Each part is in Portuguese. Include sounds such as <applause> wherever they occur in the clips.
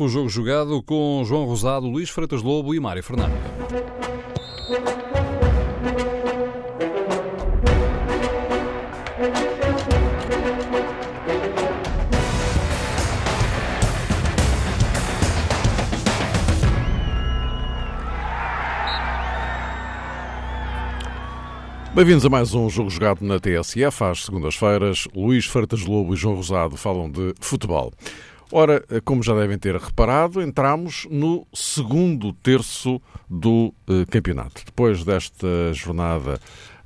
O jogo jogado com João Rosado, Luís Freitas Lobo e Mário Fernando. Bem-vindos a mais um jogo jogado na TSF. Às segundas-feiras, Luís Freitas Lobo e João Rosado falam de futebol. Ora, como já devem ter reparado, entramos no segundo terço do eh, campeonato. Depois desta jornada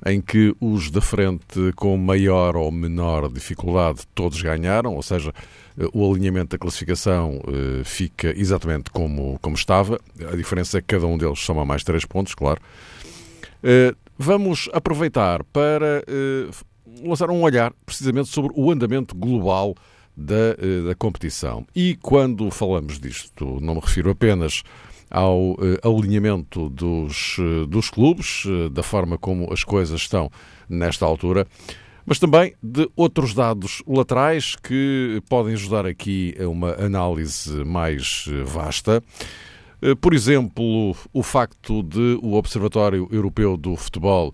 em que os da frente com maior ou menor dificuldade todos ganharam, ou seja, eh, o alinhamento da classificação eh, fica exatamente como, como estava. A diferença é que cada um deles soma mais três pontos, claro. Vamos aproveitar para lançar um olhar precisamente sobre o andamento global da, eh, da competição. E quando falamos disto, não me refiro apenas ao alinhamento dos, dos clubes, da forma como as coisas estão nesta altura, mas também de outros dados laterais que podem ajudar aqui a uma análise mais vasta. Por exemplo, o facto de o Observatório Europeu do Futebol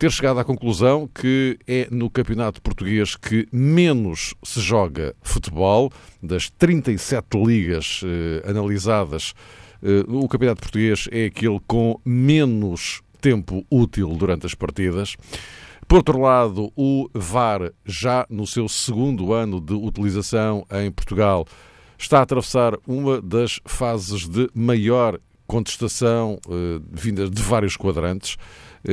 ter chegado à conclusão que é no campeonato português que menos se joga futebol. Das 37 ligas eh, analisadas, eh, o campeonato português é aquele com menos tempo útil durante as partidas. Por outro lado, o VAR, já no seu segundo ano de utilização em Portugal, está a atravessar uma das fases de maior contestação eh, vinda de vários quadrantes,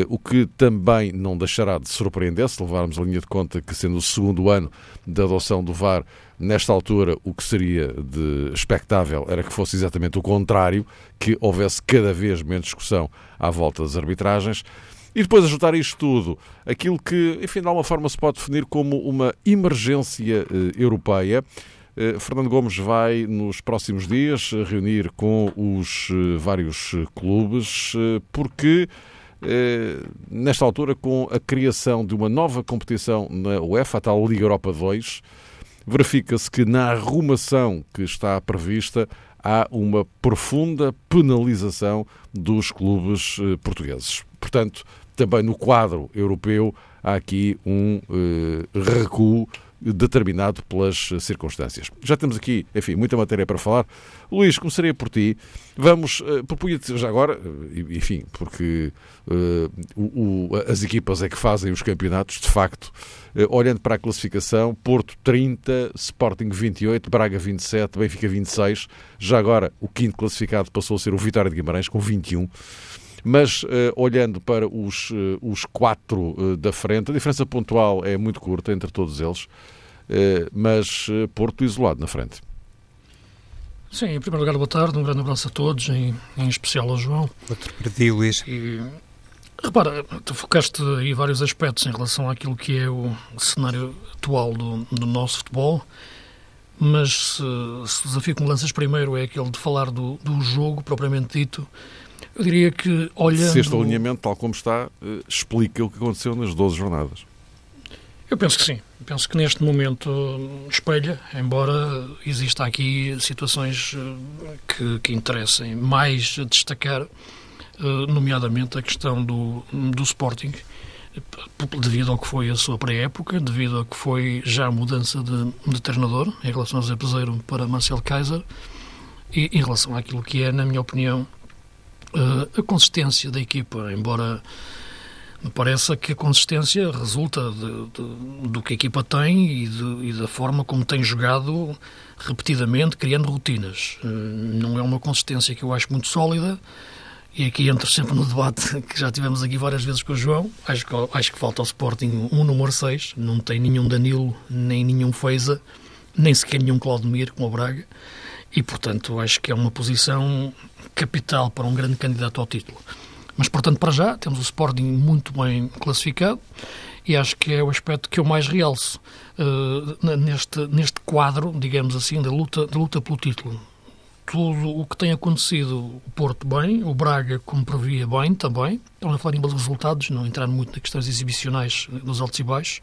o que também não deixará de surpreender se levarmos a linha de conta que, sendo o segundo ano da adoção do VAR, nesta altura o que seria de expectável era que fosse exatamente o contrário, que houvesse cada vez menos discussão à volta das arbitragens. E depois ajudar isto tudo, aquilo que, enfim, de alguma forma se pode definir como uma emergência eh, europeia, eh, Fernando Gomes vai, nos próximos dias, reunir com os eh, vários clubes, eh, porque nesta altura, com a criação de uma nova competição na UEFA, a tal Liga Europa 2, verifica-se que na arrumação que está prevista há uma profunda penalização dos clubes portugueses. Portanto, também no quadro europeu há aqui um recuo determinado pelas circunstâncias. Já temos aqui, enfim, muita matéria para falar. Luís, começaria por ti. Vamos, uh, propunha-te já agora, uh, enfim, porque uh, o, o, as equipas é que fazem os campeonatos, de facto, uh, olhando para a classificação, Porto 30, Sporting 28, Braga 27, Benfica 26. Já agora, o quinto classificado passou a ser o Vitória de Guimarães, com 21. Mas uh, olhando para os, uh, os quatro uh, da frente, a diferença pontual é muito curta entre todos eles, mas Porto isolado na frente. Sim, em primeiro lugar, boa tarde, um grande abraço a todos, em, em especial ao João. Outro para ti, Luís. E, repara, tu focaste aí vários aspectos em relação àquilo que é o cenário atual do, do nosso futebol, mas se, se o desafio que me lanças primeiro é aquele de falar do, do jogo propriamente dito, eu diria que, olhando... Se este alinhamento, tal como está, eh, explica o que aconteceu nas 12 jornadas. Eu penso que sim. Penso que neste momento eh, espelha, embora exista aqui situações eh, que, que interessem mais a destacar, nomeadamente a questão do, do Sporting, devido ao que foi a sua pré-época, devido ao que foi já a mudança de, de treinador em relação a Zé Peseiro para Marcel Kaiser, e em relação àquilo que é, na minha opinião, a consistência da equipa, embora me pareça que a consistência resulta de, de, do que a equipa tem e, de, e, da forma como tem jogado repetidamente, criando rotinas. Uh, não é uma consistência que eu acho muito sólida e aqui entro sempre no debate <laughs> que já tivemos aqui várias vezes com o João. Acho que, acho que falta ao Sporting um número 6, não tem nenhum Danilo, nem nenhum Feiza, nem sequer nenhum Claudemir, como o Braga. E, portanto, acho que é uma posição capital para um grande candidato ao título. Mas, portanto, para já, temos o Sporting muito bem classificado e acho que é o aspecto que eu mais realço uh, neste, neste quadro, digamos assim, da luta, da luta pelo título. Tudo o que tem acontecido, o Porto bem, o Braga, como previa, bem também. Estamos a falar em resultados, não entrar muito nas questões exibicionais dos altos e baixos.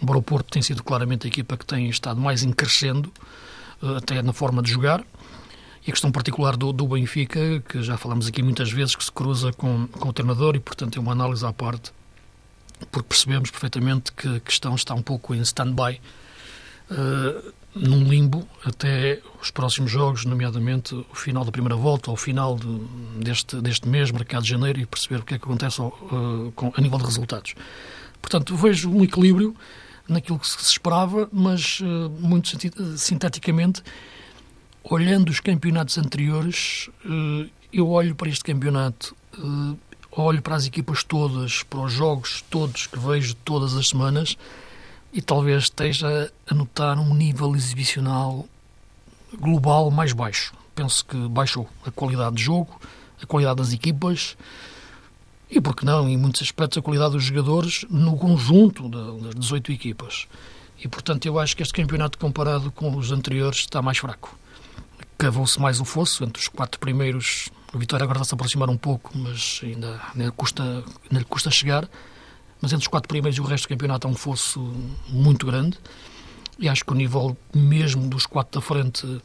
Embora o Porto tenha sido claramente a equipa que tem estado mais em crescendo, uh, até na forma de jogar E a questão particular do, do Benfica, que já falamos aqui muitas vezes, que se cruza com, com o treinador e, portanto, é uma análise à parte, porque percebemos perfeitamente que a questão está um pouco em stand-by, uh, num limbo, até os próximos jogos, nomeadamente o final da primeira volta, ao final de, deste, deste mês, mercado de janeiro, e perceber o que é que acontece uh, com, a nível de resultados. Portanto, vejo um equilíbrio naquilo que se esperava, mas uh, muito sinteticamente olhando os campeonatos anteriores, eh, eu olho para este campeonato, eh, olho para as equipas todas, para os jogos todos que vejo todas as semanas e talvez esteja a notar um nível exibicional global mais baixo. Penso que baixou a qualidade de jogo, a qualidade das equipas e, por que não, em muitos aspectos, a qualidade dos jogadores no conjunto das 18 equipas. E, portanto, eu acho que este campeonato, comparado com os anteriores, está mais fraco cavou-se mais o fosso entre os quatro primeiros. A Vitória agora está a aproximar um pouco, mas ainda, ainda, custa, lhe custa chegar. Mas entre os quatro primeiros e o resto do campeonato há um fosso muito grande. E acho que o nível mesmo dos quatro da frente uh,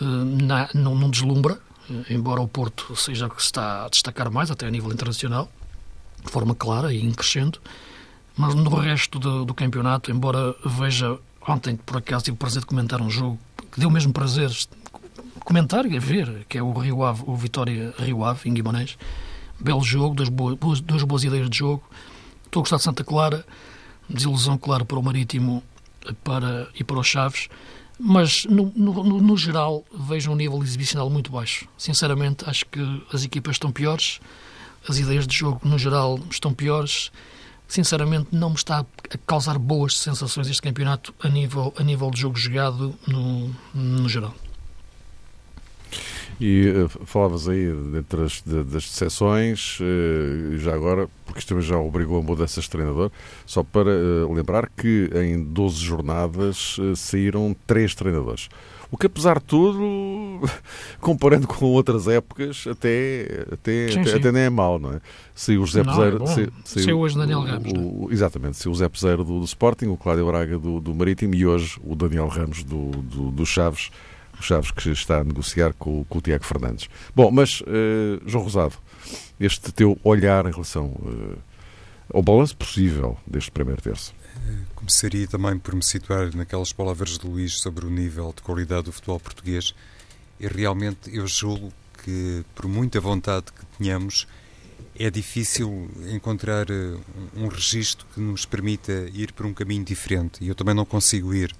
na, não, não deslumbra, uh, embora o Porto seja que se está a destacar mais, até a nível internacional, de forma clara e em crescendo. Mas no resto do, do campeonato, embora veja ontem, por acaso, tive o prazer de comentar um jogo que deu mesmo prazer comentar e ver, que é o Rio Ave, o Vitória Rio Ave, em Guimarães. Belo jogo, duas boas, duas boas ideias de jogo. Estou a gostar de Santa Clara, desilusão, claro, para o Marítimo para, e para os Chaves, mas no, no, no, geral vejo um nível exibicional muito baixo. Sinceramente, acho que as equipas estão piores, as ideias de jogo no geral estão piores. Sinceramente, não me está a causar boas sensações este campeonato a nível, a nível de jogo jogado no, no geral. E uh, falavas aí dentre as, de, das decepções, uh, já agora, porque isto também já obrigou a mudança de treinador, só para uh, lembrar que em 12 jornadas saíram três treinadores. O que, apesar de tudo, <laughs> comparando com outras épocas, até, até, sim, até, sim. até nem é mau, não é? Se o José Peseiro. É se, se, hoje Daniel Ramos. O, o, exatamente, se o José Peseiro do, do, Sporting, o Cláudio Braga do, do Marítimo e hoje o Daniel Ramos do, do, do Chaves o Chaves que está a negociar com, com o Tiago Fernandes. Bom, mas, uh, João Rosado, este teu olhar em relação uh, ao balanço possível deste primeiro terço. Eh, começaria também por me situar naquelas palavras de Luís sobre o nível de qualidade do futebol português e realmente eu julgo que, por muita vontade que tenhamos, é difícil encontrar um registro que nos permita ir por um caminho diferente e eu também não consigo ir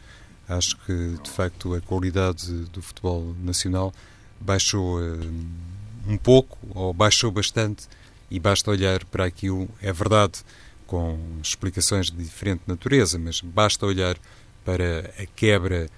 Acho que, de facto, a qualidade do futebol nacional baixou uh, um pouco, ou baixou bastante, e basta olhar para aquilo, é verdade, com explicações de diferente natureza, mas basta olhar para a quebra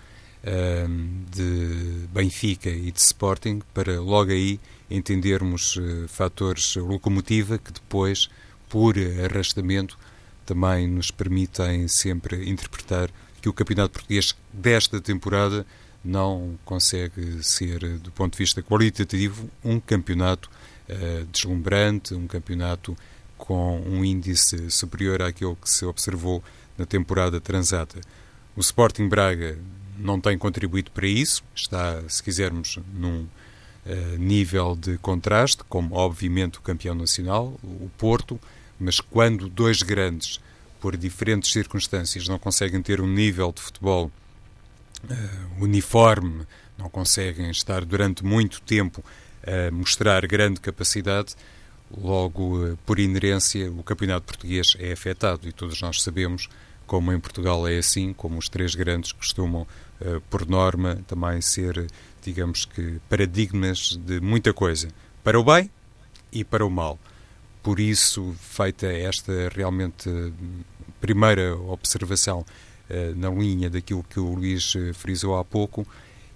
uh, de Benfica e de Sporting para logo aí entendermos uh, fatores locomotiva que depois, por arrastamento, também nos permitem sempre interpretar que o campeonato português desta temporada não consegue ser, do ponto de vista qualitativo, um campeonato uh, deslumbrante, um campeonato com um índice superior àquele que se observou na temporada transata. O Sporting Braga não tem contribuído para isso, está, se quisermos, num uh, nível de contraste, como obviamente o campeão nacional, o Porto, mas quando dois grandes por diferentes circunstâncias, não conseguem ter um nível de futebol uh, uniforme, não conseguem estar durante muito tempo a mostrar grande capacidade, logo, uh, por inerência, o campeonato português é afetado e todos nós sabemos como em Portugal é assim, como os três grandes costumam, uh, por norma, também ser, digamos que, paradigmas de muita coisa, para o bem e para o mal. Por isso, feita esta realmente primeira observação eh, na linha daquilo que o Luís eh, frisou há pouco,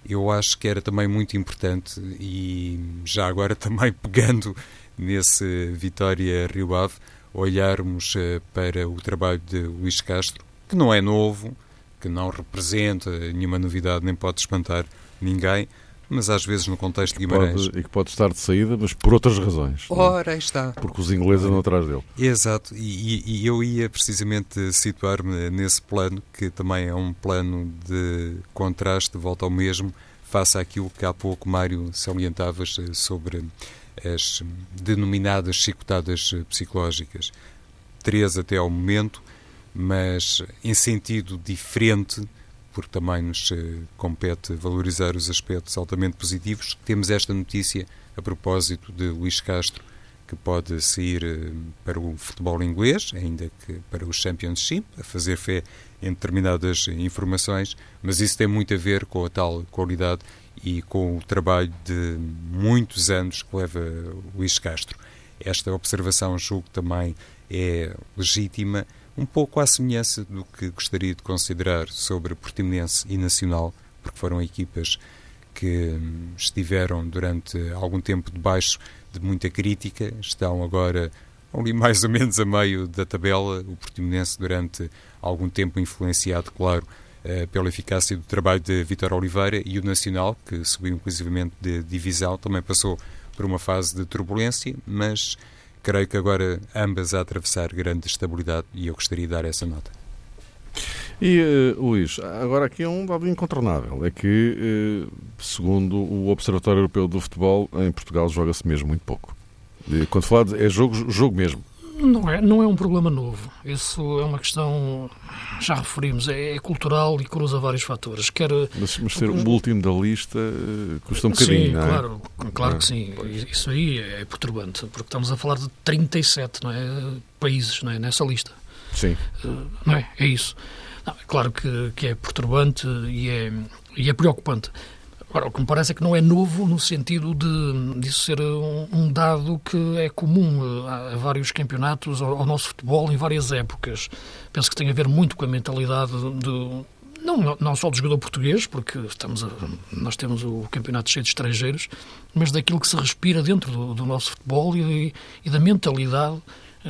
eu acho que era também muito importante e já agora <laughs> também pegando nesse Vitória Rio Ave, olharmos eh, para o trabalho de Luís Castro, que não é novo, que não representa nenhuma novidade, nem pode espantar ninguém, mas às vezes no contexto de Guimarães. Pode, e que pode estar de saída, mas por outras razões. É? Ora, aí está. Porque os ingleses andam atrás dele. Exato, e, e eu ia precisamente situar-me nesse plano, que também é um plano de contraste, volta ao mesmo, face àquilo que há pouco, Mário, salientavas sobre as denominadas chicotadas psicológicas. Três até ao momento, mas em sentido diferente, porque também nos compete valorizar os aspectos altamente positivos. Temos esta notícia a propósito de Luís Castro, que pode sair eh, para o futebol inglês, ainda que para o Championship, a fazer fé em determinadas informações, mas isso tem muito a ver com a tal qualidade e com o trabalho de muitos anos que leva Luís Castro. Esta observação julgo também é legítima, um pouco à semelhança do que gostaria de considerar sobre Portimonense e Nacional, porque foram equipas que hum, estiveram durante algum tempo debaixo de muita crítica, estão agora ali <laughs> mais ou menos a meio da tabela, o Portimonense durante algum tempo influenciado, claro, eh, pela eficácia do trabalho de Vitor Oliveira e o Nacional, que subiu inclusivamente de divisão, também passou por uma fase de turbulência, mas creio que agora ambas a atravessar grande estabilidade e eu gostaria de dar essa nota. E, uh, Luís, agora aqui é um dado incontornável, é que, uh, segundo o Observatório Europeu do Futebol, em Portugal joga-se mesmo muito pouco. Quando falar de, é jogo, jogo mesmo. Não é, não é um problema novo. Isso é uma questão, já referimos, é, é cultural e cruza vários fatores. Quer, mas, mas ser o último da lista uh, custa um bocadinho, sim, não é? Claro, claro que sim. Isso aí é perturbante, porque estamos a falar de 37 não é, países não é, nessa lista. Sim. não é? É isso. Não, é claro que, que é perturbante e é, e é preocupante. Agora, o que me parece é que não é novo no sentido de disso ser um, um dado que é comum a, a vários campeonatos, ao, ao, nosso futebol, em várias épocas. Penso que tem a ver muito com a mentalidade do. Não, não só do jogador português, porque estamos a, nós temos o campeonato cheio de estrangeiros, mas daquilo que se respira dentro do, do nosso futebol e, e da mentalidade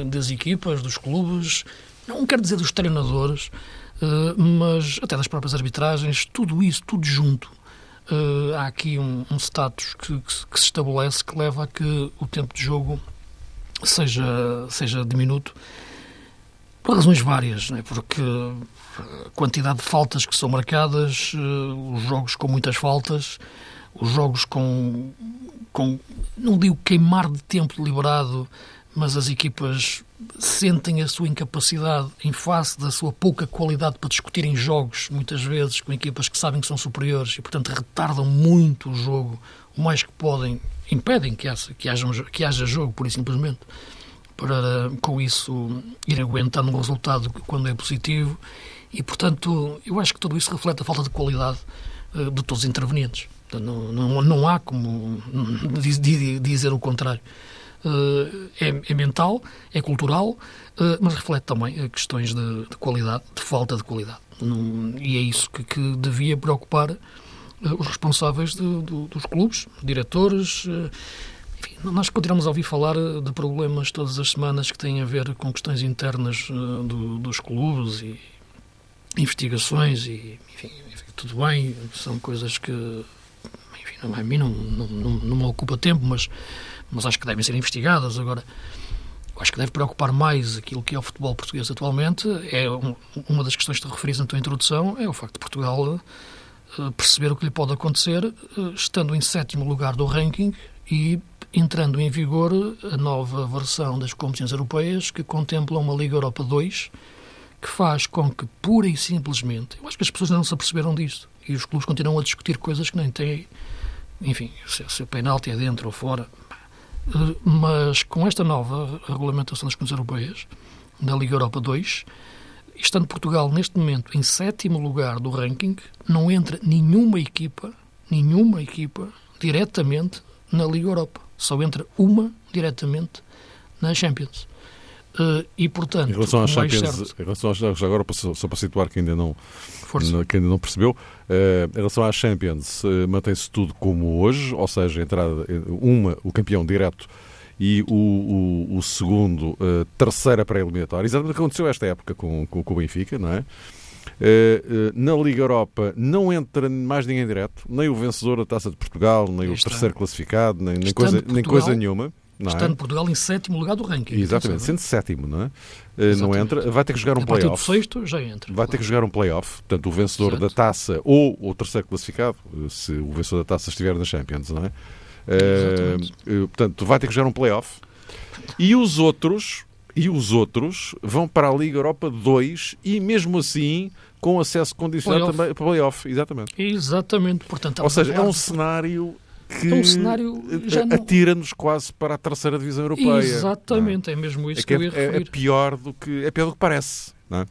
das equipas, dos clubes, não quero dizer dos treinadores, eh, mas até das próprias arbitragens, tudo isso, tudo junto. Uh, há aqui um, um status que, que, que, se estabelece que leva a que o tempo de jogo seja, seja diminuto por razões várias, é? porque a quantidade de faltas que são marcadas, uh, os jogos com muitas faltas, os jogos com, com não digo queimar de tempo liberado, mas as equipas sentem a sua incapacidade em face da sua pouca qualidade para discutirem jogos, muitas vezes com equipas que sabem que são superiores e, portanto, retardam muito o jogo, o mais que podem, impedem que haja, que haja, que haja jogo, por e simplesmente, para com isso ir aguentando um resultado quando é positivo. E, portanto, eu acho que tudo isso reflete a falta de qualidade uh, de todos os intervenientes. Não, não, não há como <laughs> dizer o contrário. Eh, é, é, mental, é cultural, eh, mas reflete também eh, questões de, de qualidade, de falta de qualidade. e é isso que, que devia preocupar os responsáveis de, dos clubes, diretores. Nós continuamos a ouvir falar de problemas todas as semanas que têm a ver com questões internas do, dos clubes e investigações e enfim, tudo bem, são coisas que enfim, a mim não, não, não, não me ocupa tempo, mas mas acho que devem ser investigadas. Agora, acho que deve preocupar mais aquilo que é o futebol português atualmente. É um, uma das questões que te referis na tua introdução, é o facto de Portugal uh, perceber o que lhe pode acontecer uh, estando em sétimo lugar do ranking e entrando em vigor a nova versão das competições europeias que contempla uma Liga Europa 2 que faz com que, pura e simplesmente, eu acho que as pessoas não se aperceberam disto e os clubes continuam a discutir coisas que nem têm, enfim, se, se o penalti é dentro ou fora, mas com esta nova regulamentação das competições europeias, da Liga Europa 2, estando Portugal neste momento em sétimo lugar do ranking, não entra nenhuma equipa, nenhuma equipa diretamente na Liga Europa. Só entra uma diretamente na Champions. Uh, e, portanto, em relação às Champions, certo... em relação às, agora só para situar quem ainda não, que ainda não percebeu, uh, em relação às Champions, uh, mantém-se tudo como hoje, ou seja, entrada uma, o campeão direto e o, o, o segundo, terceira pré-eliminatória. Exatamente o que aconteceu esta época com, com, com o Benfica, não é? na Liga Europa não entra mais ninguém direto, nem o vencedor da Taça de Portugal, nem o terceiro classificado, nem, nem coisa, nem coisa nenhuma Não é? Estando Portugal em sétimo lugar do ranking. Exatamente, sendo sétimo, não é? Exatamente. Não entra, vai ter que jogar um play-off. sexto já entra. Vai ter que jogar um play-off, portanto, o vencedor Exato. da taça ou o terceiro classificado, se o vencedor da taça estiver na Champions, não é? Uh, portanto, vai ter que jogar um play-off. E os outros, e os outros vão para a Liga Europa 2 e mesmo assim com acesso condicionado play também para play-off, exatamente. Exatamente, portanto, ou seja, é um cenário que é um cenário não... atira-nos quase para a terceira divisão europeia. Exatamente, é? é? mesmo isso é que, que, eu ia é, é, pior do que é pior do que parece, não é?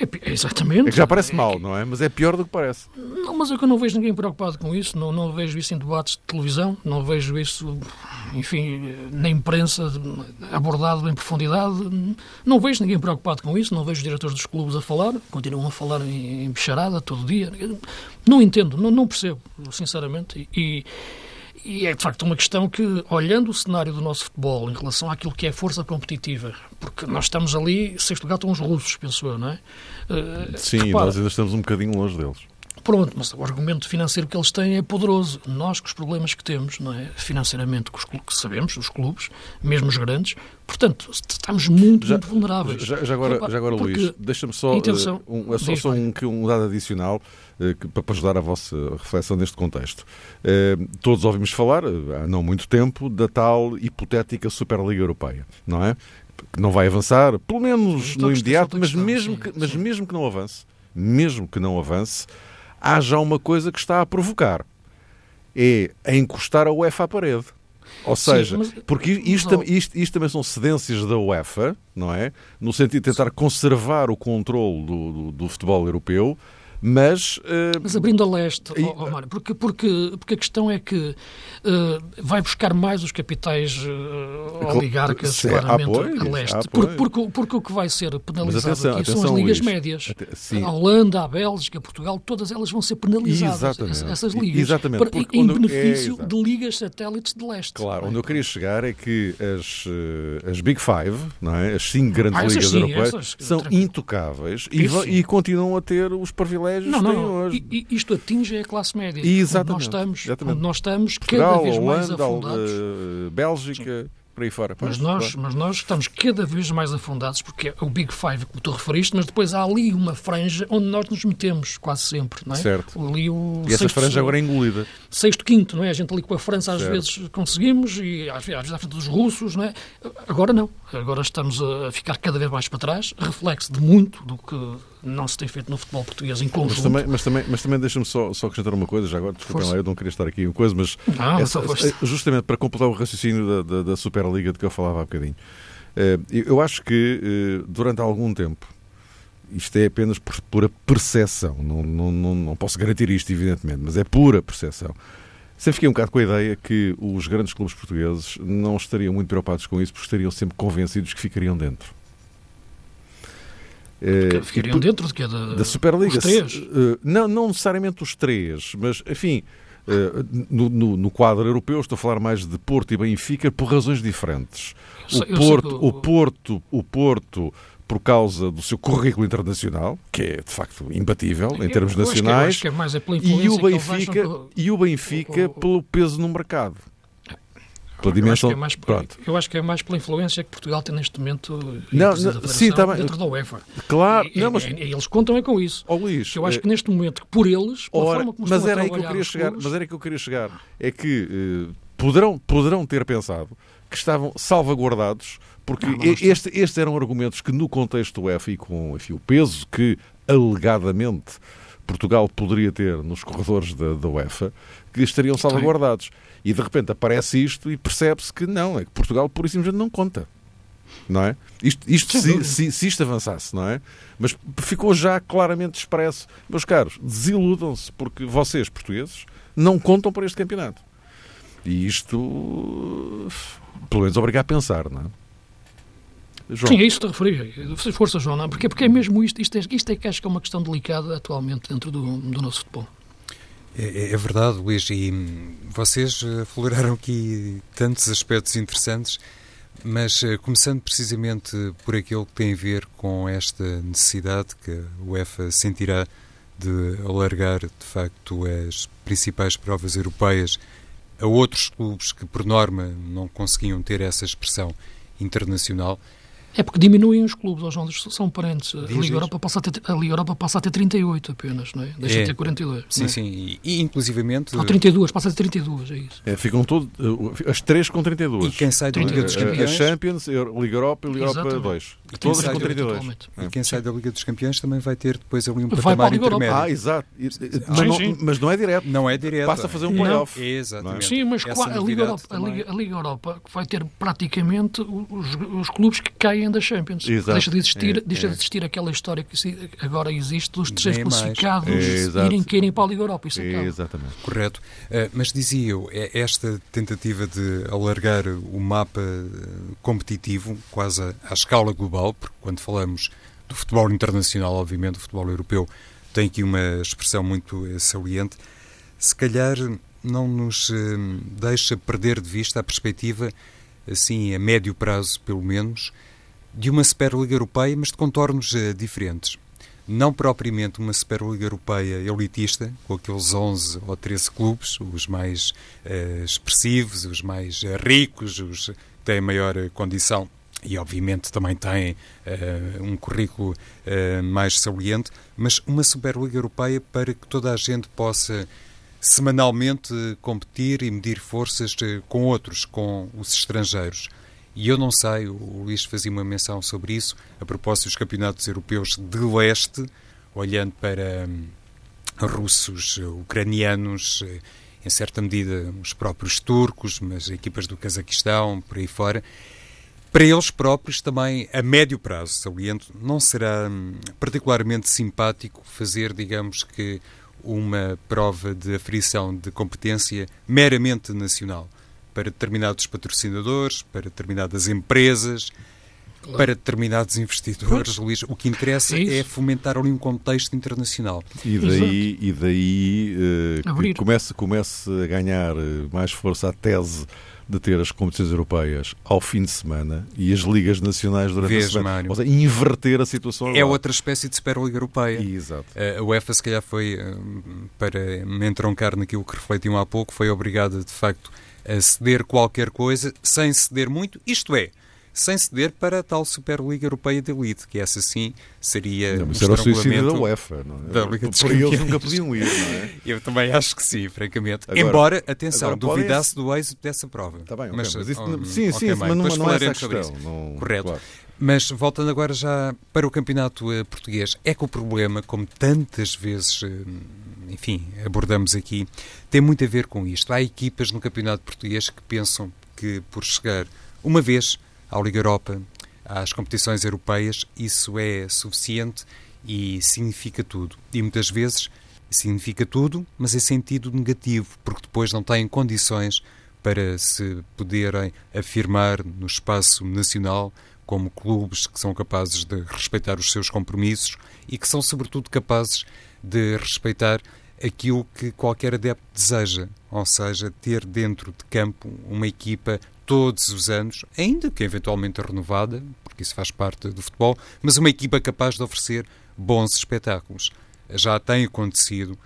É, exatamente. É que já parece mal, não é? Mas é pior do que parece. Não, mas é que eu não vejo ninguém preocupado com isso, não, não vejo isso em debates de televisão, não vejo isso, enfim, na imprensa abordado em profundidade. Não vejo ninguém preocupado com isso, não vejo os diretores dos clubes a falar, continuam a falar em, em bicharada todo dia. Não entendo, não, não percebo, sinceramente. E, e é de facto uma questão que, olhando o cenário do nosso futebol em relação àquilo que é força competitiva, porque nós estamos ali, sexto lugar estão os russos, penso eu, não é? Uh, Sim, repara, nós ainda estamos um bocadinho longe deles. Pronto, mas o argumento financeiro que eles têm é poderoso. Nós, com os problemas que temos, não é? financeiramente, com os que sabemos, os clubes, mesmo os grandes, portanto, estamos muito, já, muito vulneráveis. Já, já agora, já agora Luís, deixa-me só, uh, um, só, só um, um dado adicional para ajudar a vossa reflexão neste contexto. Uh, todos ouvimos falar, há não muito tempo, da tal hipotética Superliga Europeia, não é? Que não vai avançar, pelo menos no imediato, mas mesmo, que, mas mesmo que não avance, mesmo que não avance, há já uma coisa que está a provocar. É a encostar a UEFA à parede. Ou seja, Sim, mas, porque isto, isto, isto, também são cedências da UEFA, não é? No sentido de tentar conservar o controle do, do, do futebol europeu, mas, uh... mas abrindo a leste, e... oh, Mário, porque, porque, porque a questão é que uh, vai buscar mais os capitais uh, oligarcas, Se, claramente, apoio, a leste. Porque, porque, porque, o que vai ser penalizado atenção, aqui atenção, são as ligas Luís. médias. A Holanda, a Bélgica, Portugal, todas elas vão ser penalizadas, Exatamente. essas ligas. Exatamente. Para, em benefício é, de ligas satélites de leste. Claro, onde eu queria chegar é que as, as Big Five, não é? as cinco grandes ah, ligas sim, europeias, são intocáveis e, e continuam a ter os privilégios privilégios não, não, hoje. E, isto atinge a classe média. Exatamente. Onde nós estamos, exatamente. Onde nós estamos Portugal, cada vez mais Holanda, afundados. Uh, Bélgica. Sim por aí fora. Mas nós, mas nós estamos cada vez mais afundados, porque é o Big Five que tu referiste, mas depois há ali uma franja onde nós nos metemos quase sempre, não é? Certo. Ali o e essa franja agora é engolida. Sexto, quinto, não é? A gente ali com a França às certo. vezes conseguimos, e às vezes à frente dos russos, não é? Agora não. Agora estamos a ficar cada vez mais para trás, reflexo de muito do que não se tem feito no futebol português em conjunto. Mas também, mas também, mas também deixa-me só, só acrescentar uma coisa, já agora, desculpem lá, eu não queria estar aqui em coisa, mas não, essa, justamente para completar o raciocínio da, da, da Superliga de que eu falava há bocadinho. Eh, eu acho que eh, durante algum tempo, isto é apenas por pura percepção, não, não, não, não posso garantir isto, evidentemente, mas é pura percepção. Sempre fiquei um bocado com a ideia que os grandes clubes portugueses não estariam muito preocupados com isso, porque estariam sempre convencidos que ficariam dentro. Uh, ficariam dentro de quê? Da, da Superliga. Os três? Uh, não, não necessariamente os três, mas, enfim, uh, no, no, no, quadro europeu estou a falar mais de Porto e Benfica por razões diferentes. O, Porto, o Porto, o Porto por causa do seu currículo internacional, que é de facto imbatível em termos nacionais, é, que é e o Benfica, e o Benfica pelo peso no mercado pela dimensão. Eu acho, que é mais, eu acho que é mais pela influência que Portugal tem neste momento não, não, sim, tá dentro da UEFA. Claro, e, não, mas... E, e, eles contam é com isso. Oh, Luís, eu acho é... que neste momento, por eles, Ora, mas era aí que eu queria chegar, clubes... mas era aí que eu queria chegar, é que eh, poderão, poderão ter pensado que estavam salvaguardados porque não, este, estes eram argumentos que no contexto do UEFA e com enfim, o peso que alegadamente Portugal poderia ter nos corredores da, da UEFA, que estariam salvaguardados. E de repente aparece isto e percebe-se que não, é que Portugal por isso não conta. Não é? Isto, isto se, se, se, isto avançasse, não é? Mas ficou já claramente expresso. Meus caros, desiludam-se, porque vocês, portugueses, não contam para este campeonato. E isto, pelo menos, obriga a pensar, não é? João. Sim, é isso que te referi. Força, João, não? Porque, porque é mesmo isto. Isto é, isto é que acho que é uma questão delicada atualmente dentro do, do nosso futebol. É, é, é verdade, Luís, e vocês afloraram aqui tantos aspectos interessantes, mas eh, começando precisamente por aquele que tem a ver com esta necessidade que a UEFA sentirá de alargar, de facto, as principais provas europeias a outros clubes que, por norma, não conseguiam ter essa expressão internacional. É porque diminuem os clubes, João, são parentes. A Liga, Europa passa a, ter, a Liga Europa passa a ter 38 apenas, não é? Deixa é. de ter 42. Sim, é? sim. E, e inclusivamente... Ou 32, passa a ter 32, é isso. É, ficam todos, as três com 32. E quem sai da Liga dos Campeões... A Champions, a Liga Europa e a Liga Europa 2. E sai, com 32. e quem sai da Liga dos Campeões também vai ter depois ali um patamar intermédio. Ah, exato. Mas, sim, não, mas não é direto. Não é direto. Passa a fazer um playoff. Exatamente. Sim, mas a Liga, Europa, a, Liga, a Liga Europa vai ter praticamente os, os clubes que caem da Champions. Exato. Deixa de existir, é, deixa é. de existir aquela história que agora existe dos terceiros classificados é, irem querem para a Liga Europa. Isso é, exatamente. Correto. Uh, mas dizia eu, é esta tentativa de alargar o mapa competitivo quase à, à escala global, porque quando falamos do futebol internacional, obviamente, o futebol europeu tem aqui uma expressão muito saliente, se calhar não nos deixa perder de vista a perspectiva, assim, a médio prazo, pelo menos, de uma Superliga Europeia, mas de contornos uh, diferentes. Não propriamente uma Superliga Europeia elitista, com aqueles 11 ou 13 clubes, os mais uh, expressivos, os mais uh, ricos, os que têm maior condição e obviamente também têm um currículo mais saliente, mas uma Superliga Europeia para que toda a gente possa semanalmente competir e medir forças com outros, com os estrangeiros. E eu não sei, o Luís fazia uma menção sobre isso, a propósito dos campeonatos europeus de leste, olhando para hum, russos, ucranianos, em certa medida os próprios turcos, mas equipas do Cazaquistão, por aí fora. Para eles próprios também, a médio prazo, saliento, não será hum, particularmente simpático fazer, digamos que, uma prova de aferição de competência meramente nacional para determinados patrocinadores, para determinadas empresas, claro. para determinados investidores, Luís. O que interessa é, é, fomentar ali um contexto internacional. E daí, e daí uh, que comece, comece a ganhar eh, mais força a tese de ter as competições europeias ao fim de semana e as ligas nacionais durante Vês, a semana. Mário. Ou seja, inverter a situação. É outra espécie de Superliga Europeia. Exato. A UEFA, se calhar, foi, para me entroncar naquilo que refletiam há pouco, foi obrigada, de facto, a ceder qualquer coisa sem ceder muito, isto é, sem ceder para a tal Superliga Europeia de Elite, que essa sim seria não, um era o suicídio da UEFA, não é? Da Liga Por aí eles nunca podiam ir, não é? <laughs> Eu também acho que sim, francamente. Agora, Embora, atenção, agora duvidasse do êxito dessa prova. Está bem, okay, mas, mas isso, um, sim, sim, okay, mas não, não é essa questão. Não, Correto. Claro. Mas voltando agora já para o campeonato uh, português, é que o problema, como tantas vezes uh, enfim, abordamos aqui, tem muito a ver com isto. Há equipas no Campeonato Português que pensam que por chegar uma vez à Liga Europa, às competições europeias, isso é suficiente e significa tudo. E muitas vezes significa tudo, mas é sentido negativo, porque depois não têm condições para se poderem afirmar no espaço nacional como clubes que são capazes de respeitar os seus compromissos e que são, sobretudo, capazes de respeitar aquilo que qualquer adepto deseja, ou seja, ter dentro de campo uma equipa todos os anos, ainda que eventualmente renovada, porque isso faz parte do futebol, mas uma equipa capaz de oferecer bons espetáculos. Já tem acontecido,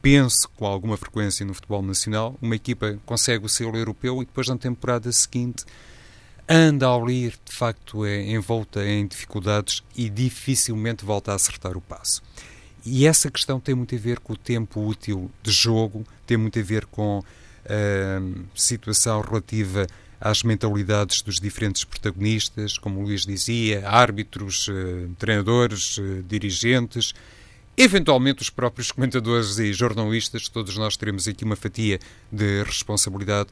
penso com alguma frequência no futebol nacional, uma equipa consegue o selo europeu e depois na temporada seguinte anda a ali, de facto, é envolta em dificuldades e dificilmente volta a acertar o passo. E essa questão tem muito a ver com o tempo útil de jogo, tem muito a ver com a situação relativa às mentalidades dos diferentes protagonistas, como o Luís dizia, árbitros, uh, treinadores, uh, dirigentes, eventualmente os próprios <laughs> comentadores e jornalistas, todos nós teremos aqui uma fatia de responsabilidade,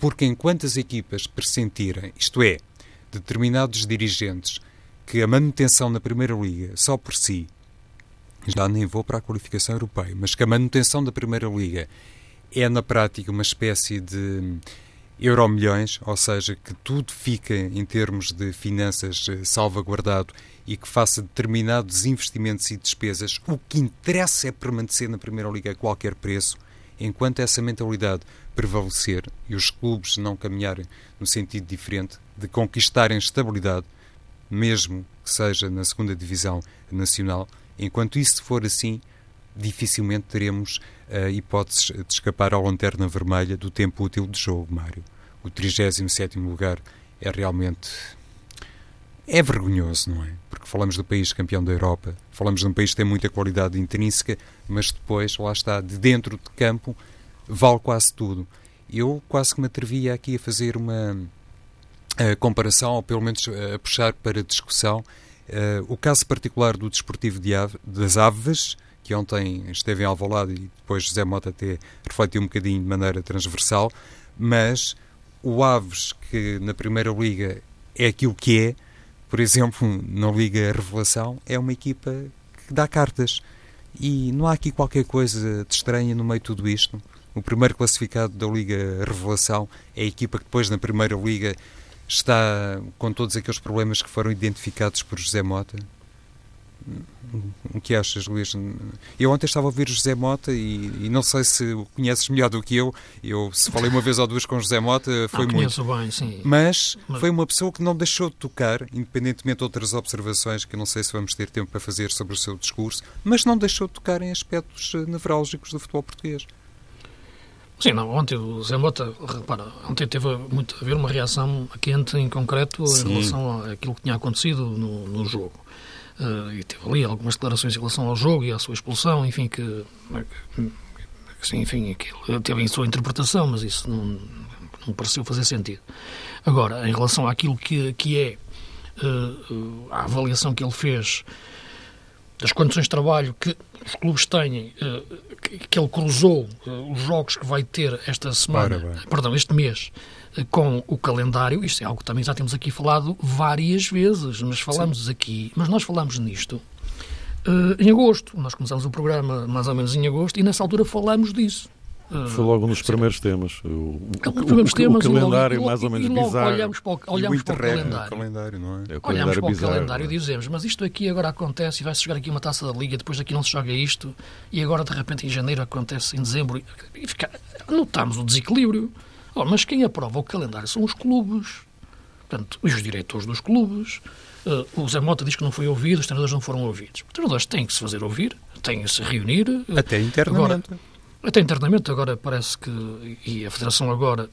porque enquanto as equipas pressentirem, isto é, determinados dirigentes, que a manutenção na Primeira Liga, só por si, já nem vou para a qualificação europeia, mas que a manutenção da Primeira Liga é, na prática, uma espécie de euromilhões, ou seja, que tudo fica em termos de finanças eh, salvaguardado e que faça determinados investimentos e despesas, o que interessa é permanecer na Primeira Liga a qualquer preço, enquanto essa mentalidade prevalecer e os clubes não caminharem no sentido diferente de conquistarem estabilidade, mesmo que seja na segunda divisão nacional, Enquanto isso for assim, dificilmente teremos a hipótese de escapar à lanterna vermelha do tempo útil de jogo, Mário. O 37 lugar é realmente é vergonhoso, não é? Porque falamos do país campeão da Europa, falamos de um país que tem muita qualidade intrínseca, mas depois, lá está, de dentro de campo, vale quase tudo. Eu quase que me atrevia aqui a fazer uma a comparação, ou pelo menos a puxar para discussão, uh, o caso particular do Desportivo de Ave, das Aves, que ontem esteve em Alvalade e depois José Mota até refletiu um bocadinho de maneira transversal, mas o Aves, que na Primeira Liga é aquilo que é, por exemplo, na Liga Revelação, é uma equipa que dá cartas. E não há aqui qualquer coisa de estranha no meio de tudo isto. O primeiro classificado da Liga Revelação é a equipa que depois na Primeira Liga está com todos aqueles problemas que foram identificados por José Mota. O que achas, Luís? Eu ontem estava a ouvir José Mota e, e, não sei se o conheces melhor do que eu. Eu, se falei uma vez ou duas com José Mota, foi ah, muito. Bem, sim. Mas, Mas foi uma pessoa que não deixou de tocar, independentemente de outras observações que eu não sei se vamos ter tempo para fazer sobre o seu discurso, mas não deixou de tocar em aspectos nevrálgicos do futebol português. Sim, não, ontem o Zé Mota, repara, ontem teve muito a ver uma reação quente em concreto Sim. em relação àquilo que tinha acontecido no, no jogo. Uh, e teve ali algumas declarações em relação ao jogo e à sua expulsão, enfim, que, que enfim, que teve em sua interpretação, mas isso não, não pareceu fazer sentido. Agora, em relação àquilo que, que é uh, a avaliação que ele fez das condições de trabalho que os clubes têm, uh, que ele cruzou uh, os jogos que vai ter esta semana, perdão, este mês, uh, com o calendário, isto é algo que também já temos aqui falado várias vezes, mas falamos Sim. aqui, mas nós falamos nisto em agosto, nós começamos o programa mais ou menos em agosto e nessa altura falamos disso. Foi logo um dos primeiros temas. O, o, o, primeiros temas, o calendário mais ou menos bizarro. Olhamos para o, olhamos para o calendário. calendário não é? é olhamos para o bizarro, calendário e dizemos, mas isto aqui agora acontece e vai-se jogar aqui uma taça da Liga, depois daqui não se joga isto, e agora de repente em janeiro acontece em dezembro. E fica, notamos o desequilíbrio. Oh, mas quem aprova o calendário são os clubes. Portanto, os diretores dos clubes. Uh, o Zé Mota diz que não foi ouvido, os treinadores não foram ouvidos. Os treinadores têm que se fazer ouvir, têm que se reunir. Até internamente. Agora, até internamente, agora parece que. E a Federação agora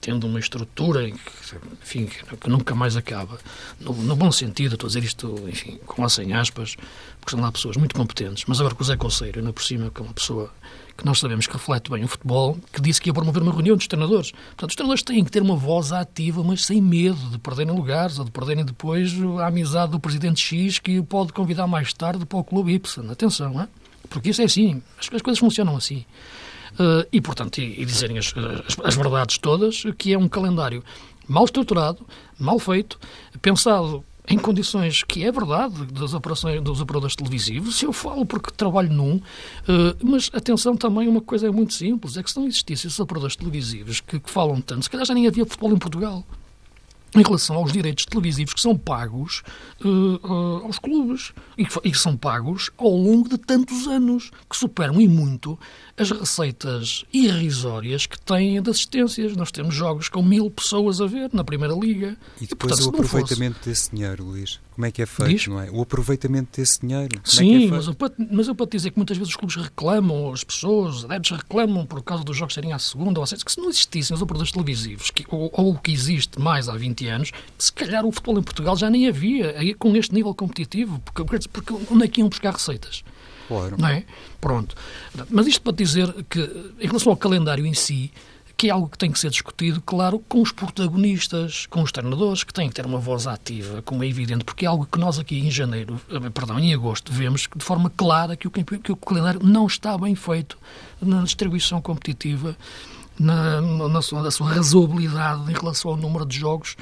tendo uma estrutura enfim, que nunca mais acaba, no, no, bom sentido, estou a dizer isto, enfim, com as sem aspas, porque são lá pessoas muito competentes, mas agora com o Zé Conceiro, ainda por cima, que é uma pessoa que nós sabemos que reflete bem o futebol, que disse que ia promover uma reunião dos treinadores. Portanto, os treinadores têm que ter uma voz ativa, mas sem medo de perderem lugares ou de perderem depois a amizade do presidente X que pode convidar mais tarde para o clube Y. Atenção, não é? Porque isso é assim, as, as coisas funcionam assim. Uh, e, portanto, e, e dizerem as, as, as, verdades todas, que é um calendário mal estruturado, mal feito, pensado em condições que é verdade das operações dos operadores televisivos. Eu falo porque trabalho num, uh, mas atenção também uma coisa muito simples, é que se não existissem esses operadores televisivos que, que falam tanto, se calhar já nem havia futebol em Portugal em relação aos direitos televisivos que são pagos uh, uh, aos clubes e que, e que, são pagos ao longo de tantos anos, que superam e muito as receitas irrisórias que têm de assistências. Nós temos jogos com mil pessoas a ver na Primeira Liga. E depois e, portanto, o aproveitamento fosse... desse dinheiro, Luís. Como é que é feito, Diz? não é? O aproveitamento desse dinheiro. Como Sim, é é mas, eu, mas eu para te dizer que muitas vezes os clubes reclamam, as pessoas, os adeptos reclamam por causa dos jogos serem à segunda ou à sexta, que se não existissem os operadores televisivos, que, ou, ou o que existe mais há 20 anos, se calhar o futebol em Portugal já nem havia com este nível competitivo, porque, porque onde é que iam buscar receitas? Claro. Não é? Pronto. Mas isto para dizer que, em relação ao calendário em si, que é algo que tem que ser discutido, claro, com os protagonistas, com os treinadores, que têm que ter uma voz ativa, como é evidente, porque é algo que nós aqui em janeiro, eh, perdão, em agosto, vemos de forma clara que o, que o calendário não está bem feito na distribuição competitiva, na, na, na sua razoabilidade em relação ao número de jogos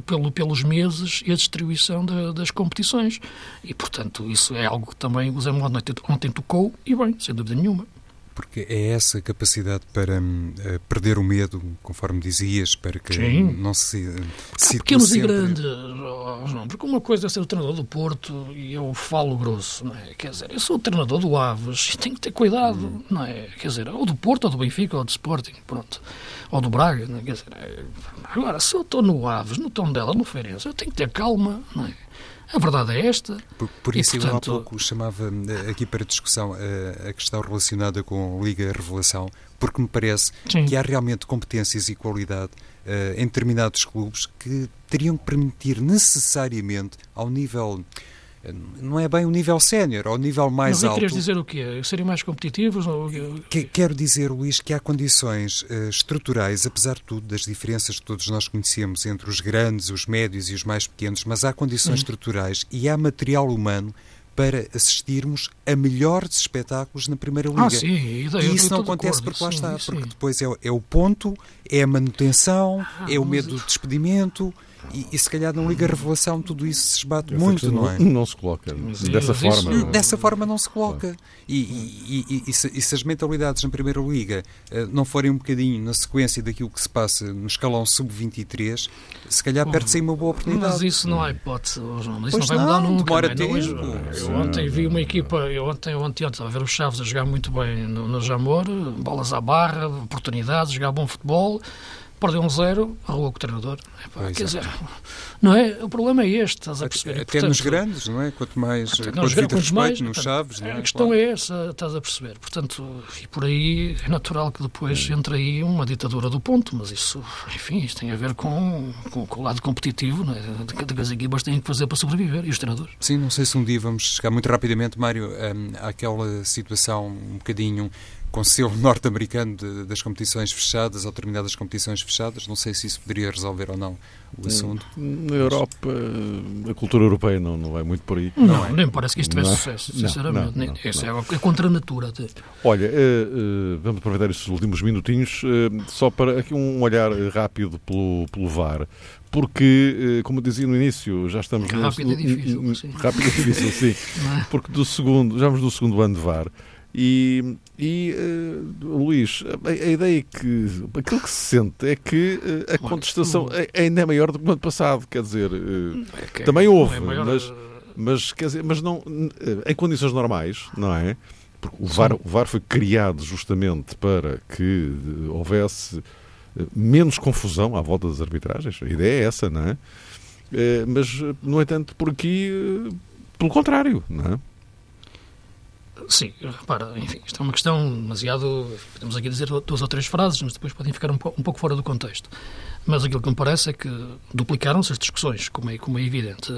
pelo, pelos meses e a distribuição das competições. E, portanto, isso é algo que também o Zé Modo ontem tocou, e bem, sem dúvida nenhuma. Porque é essa capacidade para uh, perder o medo, conforme dizias, para que Sim. não se se pequenos sempre... e grandes, não, porque uma coisa é ser o treinador do Porto e eu falo grosso, não é? Quer dizer, eu sou o treinador do Aves e tenho que ter cuidado, hum. não é? Quer dizer, ou do Porto, ou do Benfica, ou do Sporting, pronto. Ou do Braga, não é? Quer dizer, agora, se eu estou no Aves, no tom dela, no Feirense, eu tenho que ter calma, não é? A verdade é esta. Por, por isso, e, portanto... eu há pouco chamava eh, aqui para discussão a, eh, a questão relacionada com a Liga Revelação, porque me parece Sim. que há realmente competências e qualidade uh, em determinados clubes que teriam que permitir necessariamente, ao nível não é bem o nível sénior, ao nível mais não, alto. Querias dizer o quê? Serem mais competitivos? Ou... Quero dizer, Luís, que há condições uh, estruturais, apesar de tudo, das diferenças que todos nós conhecemos entre os grandes, os médios e os mais pequenos, mas há condições hum. estruturais e há material humano para assistirmos a melhores espetáculos na Primeira Liga. Ah, sim, e, e isso não acontece porque lá está, sim, porque depois é, é, o ponto, é a manutenção, ah, é o medo do despedimento, e, e, se calhar na Liga Revelação tudo isso se esbate Essa muito, não é? Não se coloca dessa forma. Isso, dessa forma não se coloca. E, e, e, se, e, se, as mentalidades na Primeira Liga uh, não forem um bocadinho na sequência daquilo que se passa no escalão sub-23, se calhar perde-se aí uma boa oportunidade. Mas isso não há hipótese, João. Mas isso pois não vai mudar nunca. Demora tempo. eu ontem vi uma equipa, eu ontem, eu ontem, ontem estava a ver os Chaves a jogar muito bem no, no Jamor, bolas à barra, oportunidades, jogar bom futebol perdeu um zero, arrugou com o treinador. Epá, quer é. dizer, não é? O problema é este, estás a perceber. Até, portanto, nos grandes, não é? Quanto mais, até quanto nos, respeito, mais, nos chaves, não é? A questão claro. é essa, estás a perceber. Portanto, e por aí é natural que depois hum. entre aí uma ditadura do ponto, mas isso, enfim, isto tem a ver com, com, com o lado competitivo, não é? De que as equipas têm que fazer para sobreviver e os treinadores. Sim, não sei se um dia vamos chegar muito rapidamente, Mário, um, àquela situação um bocadinho com selo norte-americano das competições fechadas ou determinadas competições fechadas. Não sei se isso poderia resolver ou não o assunto. Na Europa, a cultura europeia não, não vai muito por aí. Não, não é? nem parece que isto tivesse sucesso, sinceramente. Não, não, Isso é, é contra a natura. Até. Olha, uh, uh, vamos aproveitar estes últimos minutinhos uh, só para aqui um olhar rápido pelo, pelo VAR porque, como dizia no início, já estamos... Rápido no, é difícil, no, sim. Rápido é difícil, sim. <laughs> É? Porque do segundo, já vamos do segundo ano de VAR e, e uh, Luís, a, a, ideia é que aquilo que se sente é que uh, a contestação é, ainda é maior do que no ano passado, quer dizer, uh, é também houve, é mas, mas, quer dizer, mas não em condições normais, não é? Porque o VAR, o VAR foi criado justamente para que houvesse menos confusão à volta das arbitragens, a ideia é essa, não é? Mas, no entanto, por aqui, pelo contrário, não é? Sim, repara, enfim, isto é uma questão demasiado. Podemos aqui dizer duas ou três frases, mas depois podem ficar um, um pouco fora do contexto. Mas aquilo que me parece é que duplicaram-se as discussões, como é, como é evidente.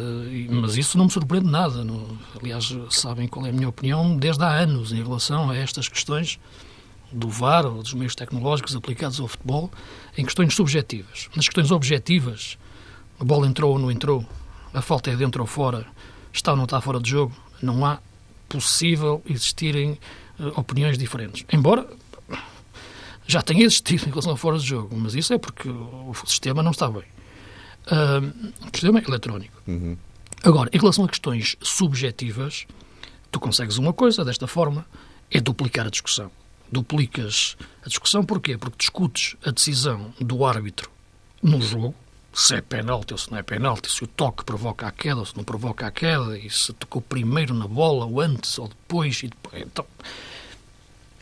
Mas isso não me surpreende nada. No, aliás, sabem qual é a minha opinião desde há anos em relação a estas questões do VAR ou dos meios tecnológicos aplicados ao futebol, em questões subjetivas. Nas questões objetivas, a bola entrou ou não entrou, a falta é dentro ou fora, está ou não está fora de jogo, não há possível existirem uh, opiniões diferentes. Embora já tenha existido em relação a fora de jogo, mas isso é porque o, o sistema não está bem. Uh, o sistema é eletrónico. Uhum. Agora, em relação a questões subjetivas, tu consegues uma coisa desta forma, é duplicar a discussão. Duplicas a discussão porquê? Porque discutes a decisão do árbitro no jogo, se é penalti ou se não é penalti, se o toque provoca a queda ou se não provoca a queda, e se tocou primeiro na bola ou antes ou depois. E, depois, então,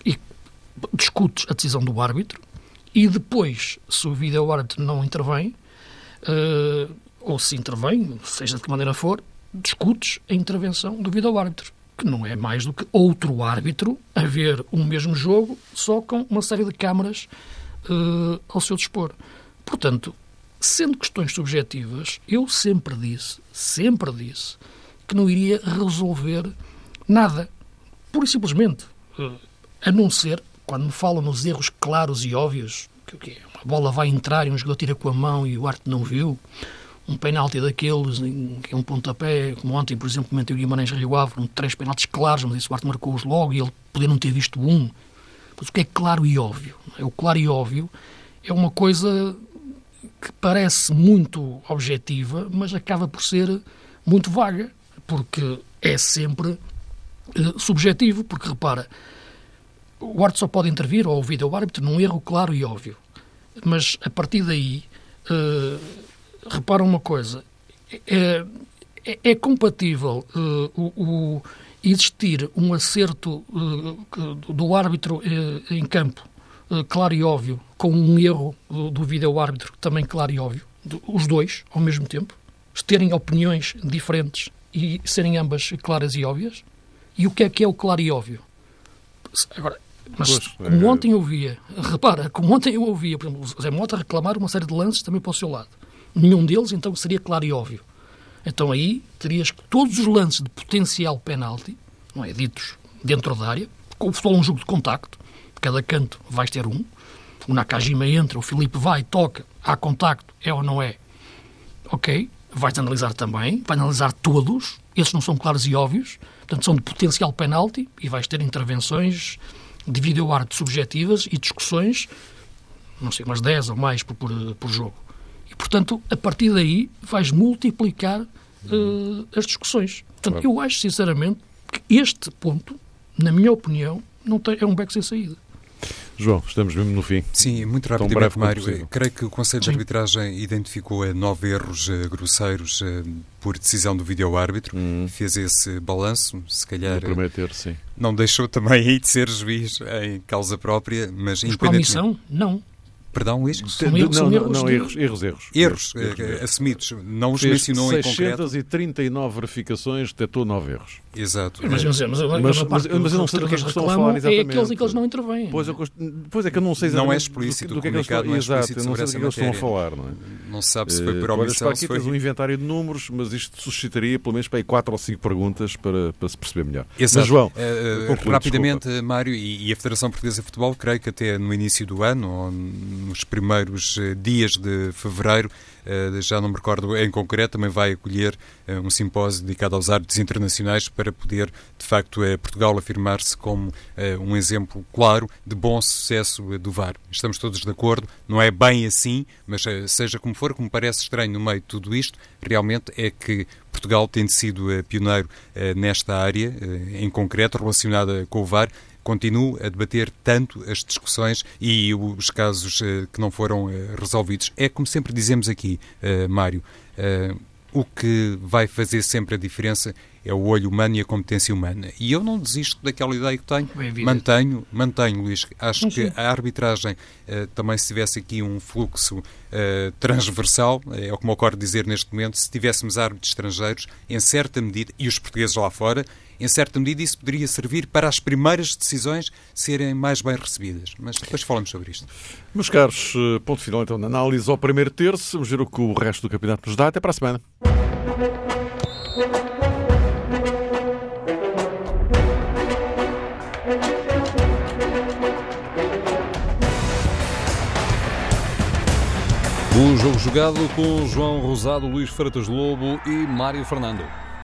e discutes a decisão do árbitro e depois, se o vídeo árbitro não intervém, uh, ou se intervém, seja de que maneira for, discutes a intervenção do vídeo árbitro que não é mais do que outro árbitro a ver o mesmo jogo, só com uma série de câmaras uh, ao seu dispor. Portanto, Sendo questões subjetivas, eu sempre disse, sempre disse, que não iria resolver nada. Pura e simplesmente. A não ser, quando me falam nos erros claros e óbvios, que o quê? Uma bola vai entrar e um jogador tira com a mão e o arte não viu, um penalti daqueles, que é um pontapé, como ontem, por exemplo, comentei o Guimarães Rio Ave, um, três penaltis claros, mas esse Arte marcou-os logo e ele podia não ter visto um. Mas o que é claro e óbvio? É o claro e óbvio é uma coisa que parece muito objetiva, mas acaba por ser muito vaga, porque é sempre uh, subjetivo, porque repara, o árbitro só pode intervir, ou o árbitro, num erro claro e óbvio. Mas a partir daí, uh, repara uma coisa, é, é, é compatível uh, o, o, existir um acerto do árbitro em campo eh, claro e óbvio, com um erro do, do vídeo-árbitro também claro e óbvio, os dois ao mesmo tempo? terem opiniões diferentes e serem ambas claras e óbvias? E o que é que é o claro e óbvio? Agora, mas como é- ontem eu ouvia, repara, como ontem eu ouvia, por exemplo, o Zé Mota reclamar uma série de lances também para o seu lado. Nenhum deles, então, seria claro e óbvio. Então aí terias que todos os lances de potencial penalti, não é, ditos dentro da área, com o futebol é um jogo de contacto, cada canto vais ter um, o Nakajima entra, o Filipe vai, toca, há contacto, é ou não é? Ok, vais analisar também, vai analisar todos, esses não são claros e óbvios, portanto são de potencial penalti e vais ter intervenções de vídeo-arte subjetivas e discussões, não sei, umas 10 ou mais por, por, por jogo. E, portanto, a partir daí vais multiplicar eh, as discussões. Portanto, Claro. eu acho, sinceramente, que este ponto, na minha opinião, não tem, é um beco sem saída. João, estamos mesmo no fim. Sim, muito rapidamente, Mário. Creio que o Conselho de Sim. Arbitragem identificou nove erros eh, grosseiros eh, por decisão do vídeo-árbitro. Hum. Fez esse balanço, se calhar No eh, primeiro terço, sim. não deixou também aí de ser juiz em causa própria, mas Mas por independentemente... omissão, não. Perdão, Luís? São erros- não, erros não, de- erros, erros, erros. Erros eh, assumidos. Não os mencionou em concreto. 639 verificações, detectou 9 erros. Exato. Mas, mas, mas, Mas- mas, mas- a parte mas eu não sei do que é que eles estão a falar É aqueles exatamente. em que eles não intervêm. Pois, pois é que eu não sei Não é exatamente explícito, do, do que é que eles estão, não é explícito eu não sei do que é que eles estão a falar, não é? Não se sabe se foi por Eh, olha, omissão, está aqui se foi... tens um inventário de números, mas isto suscitaria pelo menos para aí 4 ou 5 perguntas para, para se perceber melhor. Exato. Mas, João, Eh, rapidamente, Mário, e, e a Federação Portuguesa de Futebol, creio que até no início do ano, ou nos primeiros eh, dias de fevereiro, eh, já não me recordo em concreto, também vai acolher eh, um simpósio dedicado aos árbitros internacionais para poder, de facto, Portugal afirmar-se como um exemplo claro de bom sucesso do VAR. Estamos todos de acordo, não é bem assim, mas seja como for, como parece estranho no meio de tudo isto, realmente é que Portugal, tendo sido pioneiro nesta área, em concreto, relacionada com o VAR, continua a debater tanto as discussões e os casos eh, que não foram eh, resolvidos. É como sempre dizemos aqui, eh, Mário, o que vai fazer sempre a diferença é o olho humano e a competência humana. E eu não desisto daquela ideia que tenho. Mantenho, mantenho, Luís. Acho que a arbitragem eh, também se tivesse aqui um fluxo eh, transversal, é o que me ocorre dizer neste momento, se tivéssemos árbitros estrangeiros, em certa medida, e os portugueses lá fora, em certa medida isso poderia servir para as primeiras decisões serem mais bem recebidas. Mas depois falamos sobre isto. meus caros, eh, ponto final então na análise ao primeiro terço. Vamos ver o que o resto do campeonato nos dá. Até para a semana. O jogo jogado com João Rosado, Luís Freitas Lobo e Mário Fernando.